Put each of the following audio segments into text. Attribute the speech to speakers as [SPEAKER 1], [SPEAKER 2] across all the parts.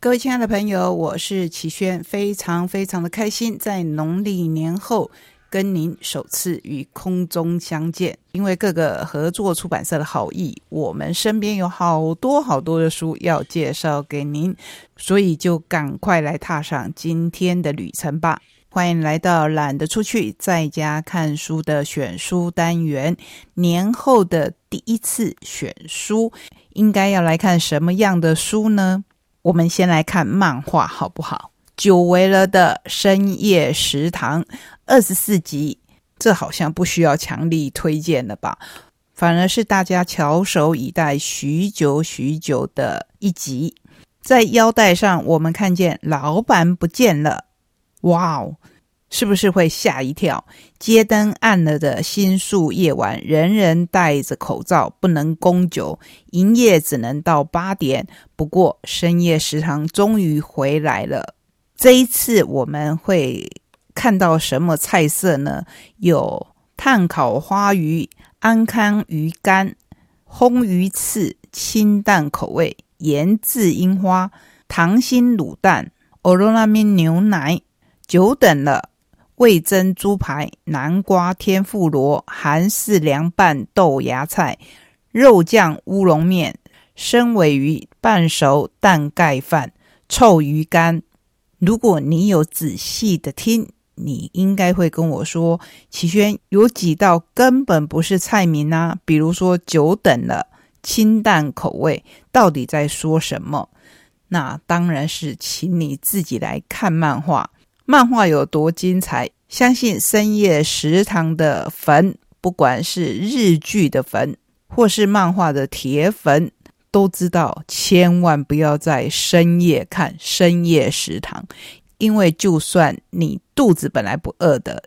[SPEAKER 1] 各位亲爱的朋友，我是齐轩，非常非常的开心，在农历年后跟您首次与空中相见。因为各个合作出版社的好意，我们身边有好多好多的书要介绍给您，所以就赶快来踏上今天的旅程吧。欢迎来到懒得出去，在家看书的选书单元。年后的第一次选书，应该要来看什么样的书呢？我们先来看漫画好不好？久违了的深夜食堂二十四集，这好像不需要强力推荐了吧？反而是大家翘首以待许久许久的一集。在腰带上，我们看见老板不见了。哇哦，是不是会吓一跳？街灯暗了的新宿夜晚，人人戴着口罩，不能供酒，营业只能到八点。不过深夜食堂终于回来了。这一次我们会看到什么菜色呢？有炭烤花鱼、安康鱼干、烘鱼翅、清淡口味、盐渍樱花、糖心卤蛋、欧罗拉面牛奶。久等了，味增猪排、南瓜天妇罗、韩式凉拌豆芽菜、肉酱乌龙面、生尾鱼半熟蛋盖饭、臭鱼干。如果你有仔细的听，你应该会跟我说，齐轩有几道根本不是菜名啊，比如说久等了、清淡口味，到底在说什么？那当然是请你自己来看漫画。漫画有多精彩？相信深夜食堂的粉，不管是日剧的粉，或是漫画的铁粉，都知道千万不要在深夜看深夜食堂，因为就算你肚子本来不饿的，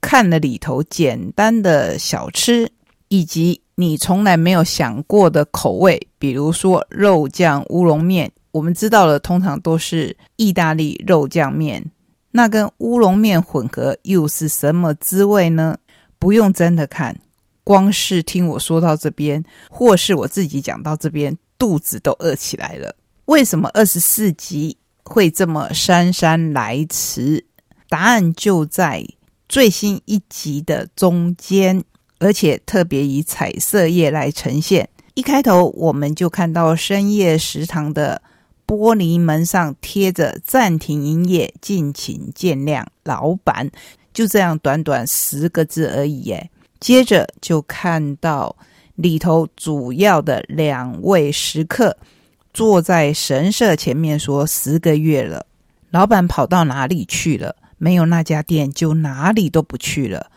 [SPEAKER 1] 看了里头简单的小吃，以及你从来没有想过的口味，比如说肉酱乌龙面，我们知道了，通常都是意大利肉酱面。那跟乌龙面混合又是什么滋味呢？不用真的看，光是听我说到这边，或是我自己讲到这边，肚子都饿起来了。为什么二十四集会这么姗姗来迟？答案就在最新一集的中间，而且特别以彩色页来呈现。一开头我们就看到深夜食堂的。玻璃门上贴着“暂停营业，敬请见谅”，老板就这样短短十个字而已。耶。接着就看到里头主要的两位食客坐在神社前面说：“十个月了，老板跑到哪里去了？没有那家店，就哪里都不去了。”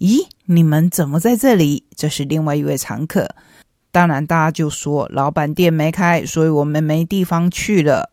[SPEAKER 1] 咦，你们怎么在这里？这是另外一位常客。当然，大家就说老板店没开，所以我们没地方去了。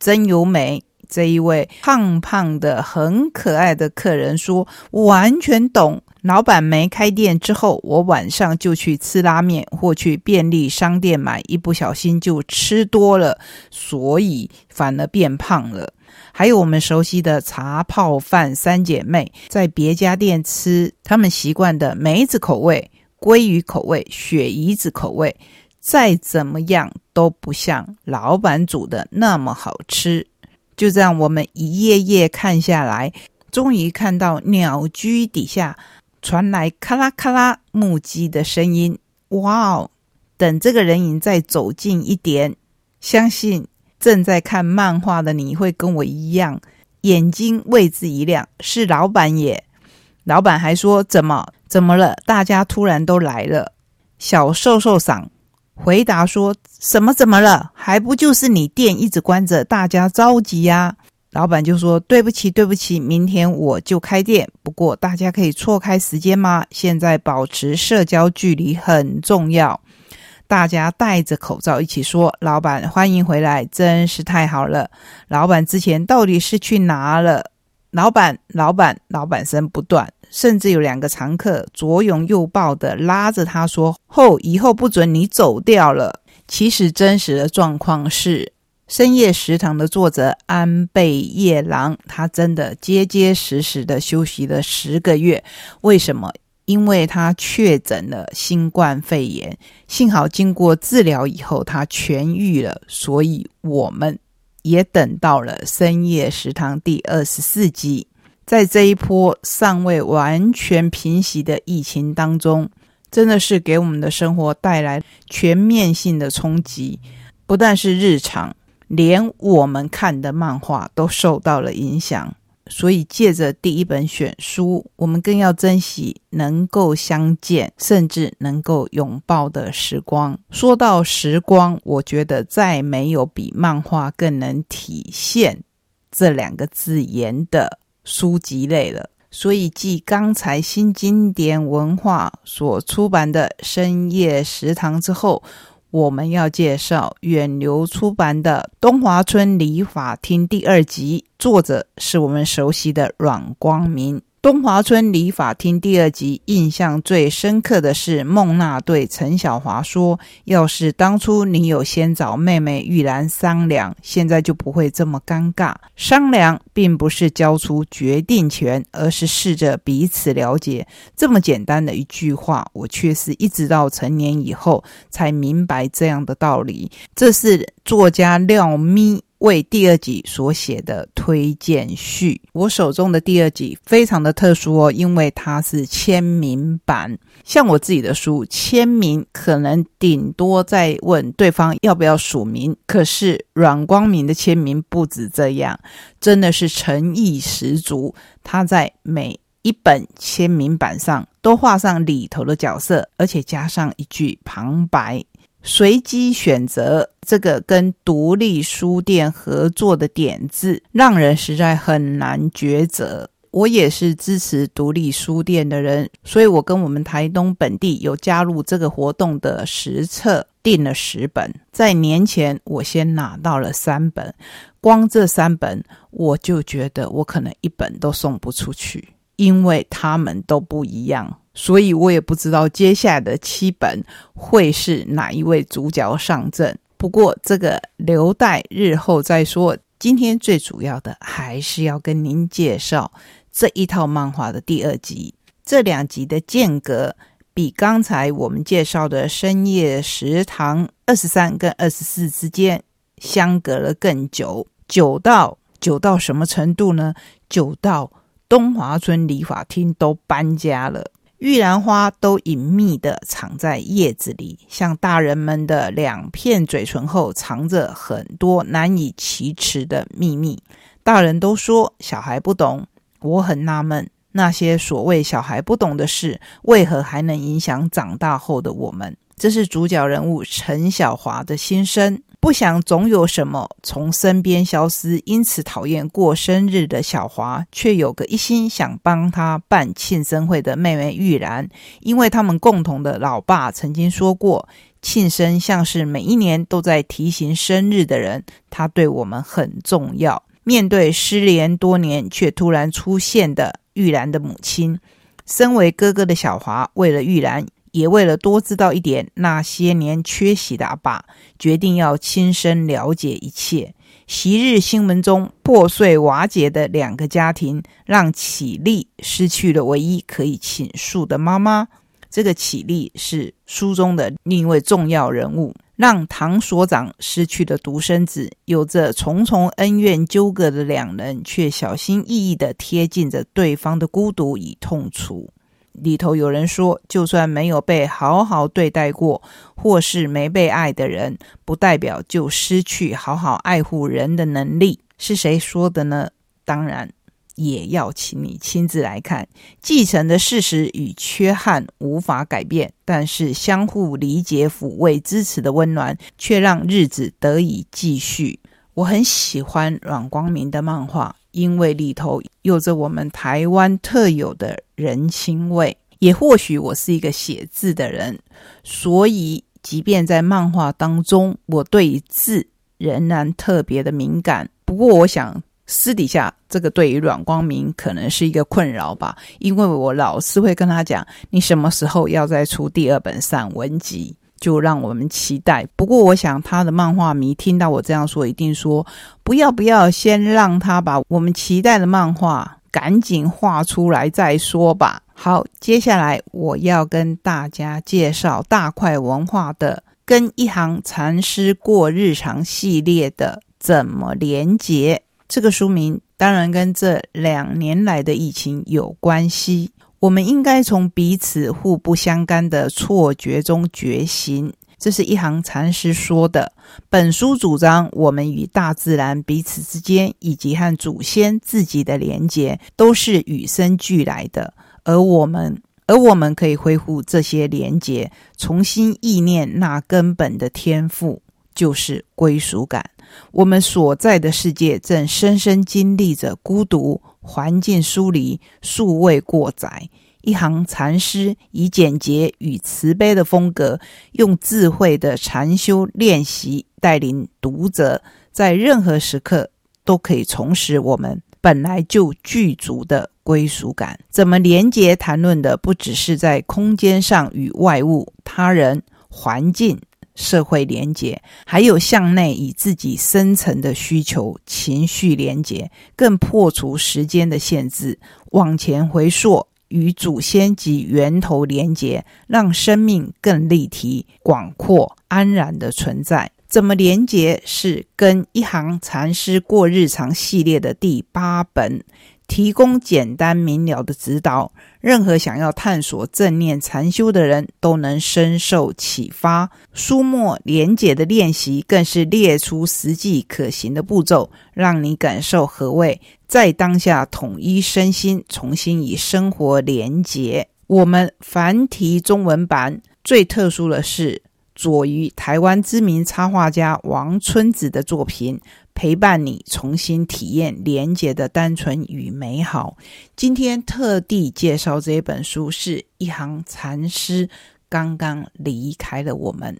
[SPEAKER 1] 真由美这一位胖胖的、很可爱的客人说：“完全懂，老板没开店之后，我晚上就去吃拉面或去便利商店买，一不小心就吃多了，所以反而变胖了。”还有我们熟悉的茶泡饭三姐妹，在别家店吃他们习惯的梅子口味。鲑鱼口味、雪姨子口味，再怎么样都不像老板煮的那么好吃。就这样，我们一页页看下来，终于看到鸟居底下传来咔啦咔啦木屐的声音。哇哦！等这个人影再走近一点，相信正在看漫画的你会跟我一样，眼睛为之一亮。是老板耶！老板还说：“怎么？”怎么了？大家突然都来了。小瘦瘦嗓回答说：“什么怎么了？还不就是你店一直关着，大家着急呀。”老板就说：“对不起，对不起，明天我就开店。不过大家可以错开时间吗？现在保持社交距离很重要。大家戴着口罩一起说：‘老板欢迎回来，真是太好了。’老板之前到底是去哪了？老板，老板，老板声不断。”甚至有两个常客左拥右抱的拉着他说：“后以后不准你走掉了。”其实真实的状况是，深夜食堂的作者安倍夜郎，他真的结结实实的休息了十个月。为什么？因为他确诊了新冠肺炎，幸好经过治疗以后他痊愈了，所以我们也等到了深夜食堂第二十四集。在这一波尚未完全平息的疫情当中，真的是给我们的生活带来全面性的冲击。不但是日常，连我们看的漫画都受到了影响。所以，借着第一本选书，我们更要珍惜能够相见，甚至能够拥抱的时光。说到时光，我觉得再没有比漫画更能体现这两个字眼的书籍类了。所以，继刚才新经典文化所出版的《深夜食堂》之后。我们要介绍远流出版的《东华村礼法厅》第二集，作者是我们熟悉的阮光明。东华村理发厅第二集，印象最深刻的是孟娜对陈小华说：“要是当初你有先找妹妹玉兰商量，现在就不会这么尴尬。商量并不是交出决定权，而是试着彼此了解。这么简单的一句话，我却是一直到成年以后才明白这样的道理。”这是作家廖咪。为第二集所写的推荐序，我手中的第二集非常的特殊哦，因为它是签名版。像我自己的书签名，可能顶多在问对方要不要署名，可是阮光明的签名不止这样，真的是诚意十足。他在每一本签名版上都画上里头的角色，而且加上一句旁白。随机选择这个跟独立书店合作的点子，让人实在很难抉择。我也是支持独立书店的人，所以我跟我们台东本地有加入这个活动的实测订了十本。在年前，我先拿到了三本，光这三本我就觉得我可能一本都送不出去，因为他们都不一样。所以我也不知道接下来的七本会是哪一位主角上阵。不过这个留待日后再说。今天最主要的还是要跟您介绍这一套漫画的第二集。这两集的间隔比刚才我们介绍的《深夜食堂》二十三跟二十四之间相隔了更久，久到久到什么程度呢？久到东华村理发厅都搬家了。玉兰花都隐秘的藏在叶子里，像大人们的两片嘴唇后藏着很多难以启齿的秘密。大人都说小孩不懂，我很纳闷，那些所谓小孩不懂的事，为何还能影响长大后的我们？这是主角人物陈小华的心声。不想总有什么从身边消失，因此讨厌过生日的小华，却有个一心想帮他办庆生会的妹妹玉兰。因为他们共同的老爸曾经说过，庆生像是每一年都在提醒生日的人，他对我们很重要。面对失联多年却突然出现的玉兰的母亲，身为哥哥的小华，为了玉兰。也为了多知道一点那些年缺席的阿爸，决定要亲身了解一切。昔日新闻中破碎瓦解的两个家庭，让启立失去了唯一可以倾诉的妈妈。这个启立是书中的另一位重要人物，让唐所长失去了独生子。有着重重恩怨纠葛的两人，却小心翼翼地贴近着对方的孤独与痛楚。里头有人说，就算没有被好好对待过，或是没被爱的人，不代表就失去好好爱护人的能力。是谁说的呢？当然，也要请你亲自来看。继承的事实与缺憾无法改变，但是相互理解、抚慰、支持的温暖，却让日子得以继续。我很喜欢阮光明的漫画。因为里头有着我们台湾特有的人情味，也或许我是一个写字的人，所以即便在漫画当中，我对字仍然特别的敏感。不过，我想私底下这个对于阮光明可能是一个困扰吧，因为我老是会跟他讲：“你什么时候要再出第二本散文集？”就让我们期待。不过，我想他的漫画迷听到我这样说，一定说不要不要，先让他把我们期待的漫画赶紧画出来再说吧。好，接下来我要跟大家介绍大块文化的《跟一行禅师过日常》系列的怎么连结？这个书名当然跟这两年来的疫情有关系。我们应该从彼此互不相干的错觉中觉醒。这是一行禅师说的。本书主张，我们与大自然彼此之间，以及和祖先自己的连结，都是与生俱来的。而我们，而我们可以恢复这些连结，重新意念那根本的天赋，就是归属感。我们所在的世界正深深经历着孤独、环境疏离、数位过载。一行禅师以简洁与慈悲的风格，用智慧的禅修练习，带领读者在任何时刻都可以重拾我们本来就具足的归属感。怎么连接？谈论的不只是在空间上与外物、他人、环境。社会连结，还有向内以自己深层的需求、情绪连结，更破除时间的限制，往前回溯，与祖先及源头连结，让生命更立体、广阔、安然的存在。怎么连结？是跟一行禅师过日常系列的第八本。提供简单明了的指导，任何想要探索正念禅修的人都能深受启发。书末连结的练习更是列出实际可行的步骤，让你感受何谓在当下统一身心，重新与生活连结。我们繁体中文版最特殊的是，左于台湾知名插画家王春子的作品。陪伴你重新体验连结的单纯与美好。今天特地介绍这本书，是一行禅师刚刚离开了我们。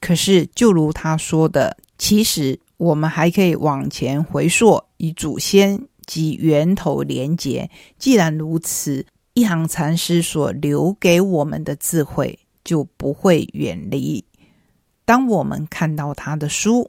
[SPEAKER 1] 可是，就如他说的，其实我们还可以往前回溯，与祖先及源头连结。既然如此，一行禅师所留给我们的智慧就不会远离。当我们看到他的书。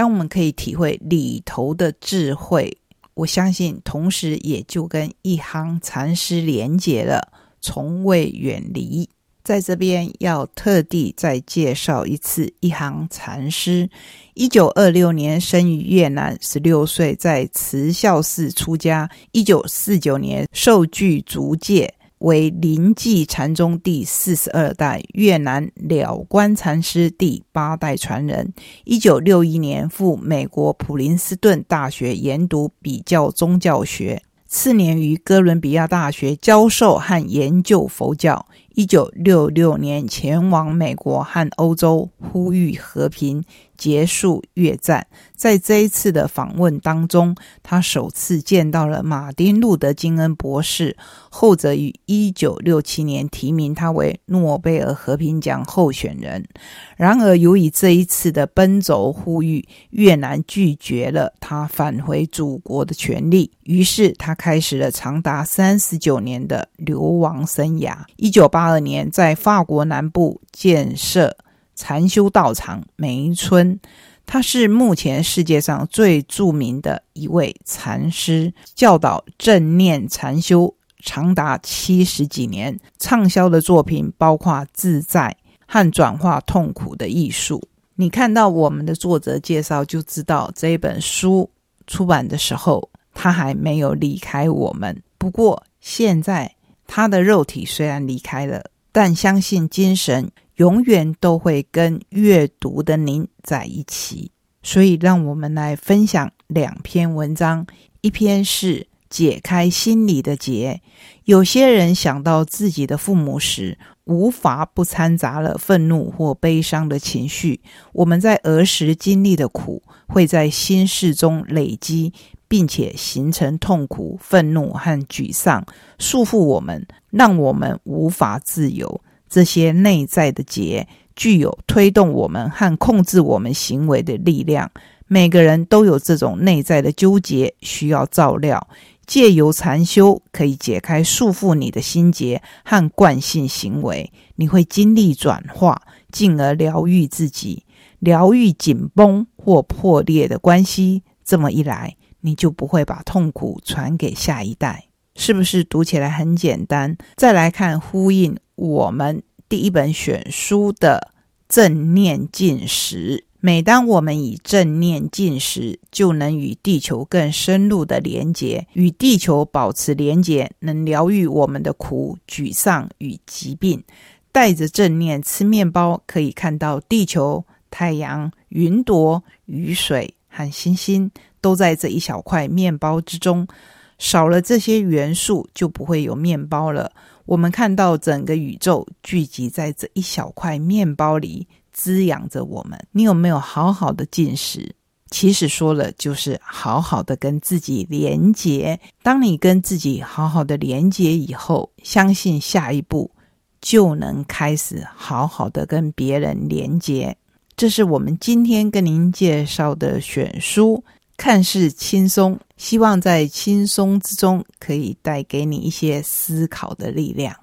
[SPEAKER 1] 当我们可以体会里头的智慧，我相信，同时也就跟一行禅师连结了，从未远离。在这边要特地再介绍一次一行禅师。一九二六年生于越南，十六岁在慈孝寺出家。一九四九年受具足戒。为临济禅宗第四十二代越南了观禅师第八代传人。一九六一年赴美国普林斯顿大学研读比较宗教学，次年于哥伦比亚大学教授和研究佛教。一九六六年前往美国和欧洲，呼吁和平。结束越战，在这一次的访问当中，他首次见到了马丁·路德·金恩博士，后者于一九六七年提名他为诺贝尔和平奖候选人。然而，由于这一次的奔走呼吁，越南拒绝了他返回祖国的权利，于是他开始了长达三十九年的流亡生涯。一九八二年，在法国南部建设。禅修道场梅村，他是目前世界上最著名的一位禅师，教导正念禅修长达七十几年，畅销的作品包括自在和转化痛苦的艺术。你看到我们的作者介绍，就知道这本书出版的时候，他还没有离开我们。不过现在他的肉体虽然离开了，但相信精神。永远都会跟阅读的您在一起，所以让我们来分享两篇文章。一篇是解开心里的结。有些人想到自己的父母时，无法不掺杂了愤怒或悲伤的情绪。我们在儿时经历的苦，会在心事中累积，并且形成痛苦、愤怒和沮丧，束缚我们，让我们无法自由。这些内在的结具有推动我们和控制我们行为的力量。每个人都有这种内在的纠结，需要照料。借由禅修，可以解开束缚你的心结和惯性行为。你会经历转化，进而疗愈自己，疗愈紧绷或破裂的关系。这么一来，你就不会把痛苦传给下一代。是不是读起来很简单？再来看呼应。我们第一本选书的正念进食，每当我们以正念进食，就能与地球更深入的连结，与地球保持连结，能疗愈我们的苦、沮丧与疾病。带着正念吃面包，可以看到地球、太阳、云朵、雨水和星星都在这一小块面包之中。少了这些元素，就不会有面包了。我们看到整个宇宙聚集在这一小块面包里。滋养着我们。你有没有好好的进食？其实说了，就是好好的跟自己连接。当你跟自己好好的连接以后，相信下一步就能开始好好的跟别人连接。这是我们今天跟您介绍的选书，看似轻松，希望在轻松之中可以带给你一些思考的力量。